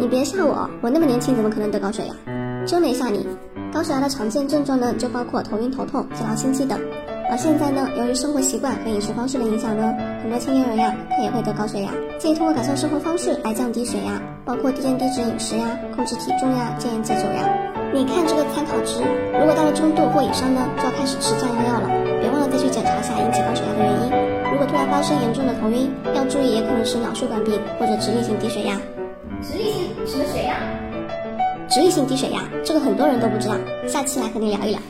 你别吓我，我那么年轻怎么可能得高血压？真没吓你。高血压的常见症状呢，就包括头晕、头痛、疲劳、心悸等。而现在呢，由于生活习惯和饮食方式的影响呢，很多青年人呀，他也会得高血压。建议通过改善生活方式来降低血压，包括低盐低脂饮食呀，控制体重呀，戒烟戒酒呀。你看这个参考值，如果到了中度或以上呢，就要开始吃降压药了。别忘了再去检查一下引起高血压的原因。如果突然发生严重的头晕，要注意也可能是脑血管病或者直立性低血压。直立性什么血压？直立性低血压，这个很多人都不知道，下期来和你聊一聊。